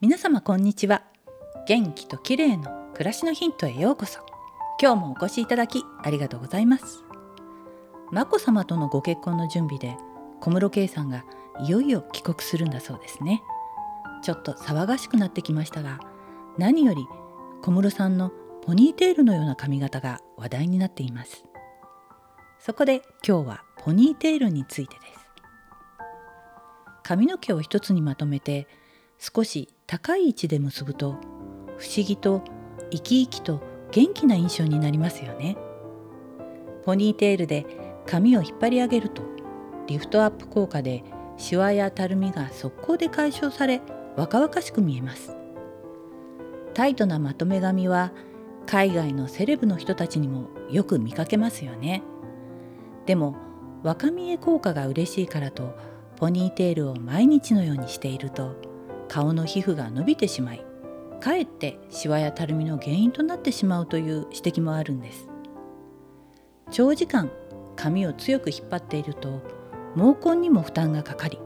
皆様こんにちは。元気と綺麗の暮らしのヒントへようこそ。今日もお越しいただきありがとうございます。眞子さまとのご結婚の準備で小室圭さんがいよいよ帰国するんだそうですね。ちょっと騒がしくなってきましたが何より小室さんのポニーテールのような髪型が話題になっています。そこで今日はポニーテールについてです。髪の毛を一つにまとめて少し高い位置で結ぶと不思議と生き生きと元気な印象になりますよね。ポニーテールで髪を引っ張り上げるとリフトアップ効果でシワやたるみが速攻で解消され若々しく見えます。タイトなまとめ髪は海外のセレブの人たちにもよく見かけますよね。でも若見え効果が嬉しいからとポニーテールを毎日のようにしていると顔の皮膚が伸びてしまいかえってシワやたるみの原因となってしまうという指摘もあるんです。長時間髪を強く引っ張っていると毛根にも負担がかかり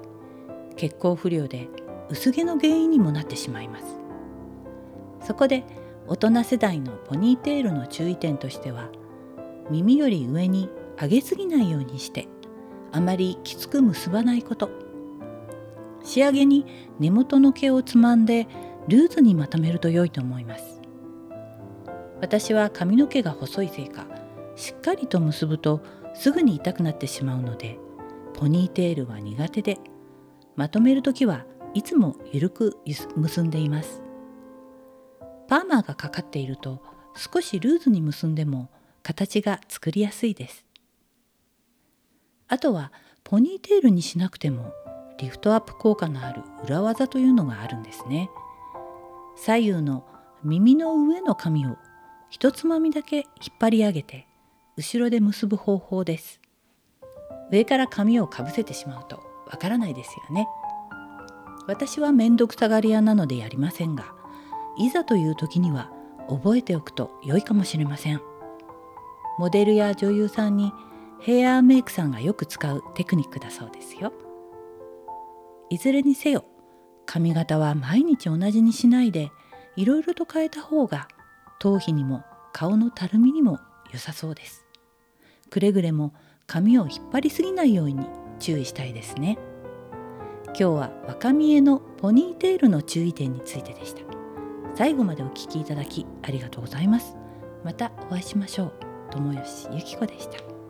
血行不良で薄毛の原因にもなってしまいます。そこで大人世代のポニーテールの注意点としては耳より上に上げすぎないようにしてあまりきつく結ばないこと仕上げに根元の毛をつまんでルーズにまとめると良いと思います。私は髪の毛が細いせいかしっかりと結ぶとすぐに痛くなってしまうのでポニーテールは苦手でまとめる時はいつも緩く結んでいます。パーマーがかかっていると少しルーズに結んでも形が作りやすいです。あとはポニーテールにしなくてもリフトアップ効果のある裏技というのがあるんですね。左右の耳の上の髪を一つまみだけ引っ張り上げて後ろで結ぶ方法です。上から髪をかぶせてしまうとわからないですよね。私はめんどくさがり屋なのでやりませんがいざという時には覚えておくと良いかもしれません。モデルや女優さんにヘアメイクさんがよく使うテクニックだそうですよ。いずれにせよ髪型は毎日同じにしないでいろいろと変えた方が頭皮にも顔のたるみにも良さそうです。くれぐれも髪を引っ張りすぎないように注意したいですね。今日は若見えのポニーテールの注意点についてでした。最後までお聞きいただきありがとうございます。またお会いしましょう。友吉ゆき子でした。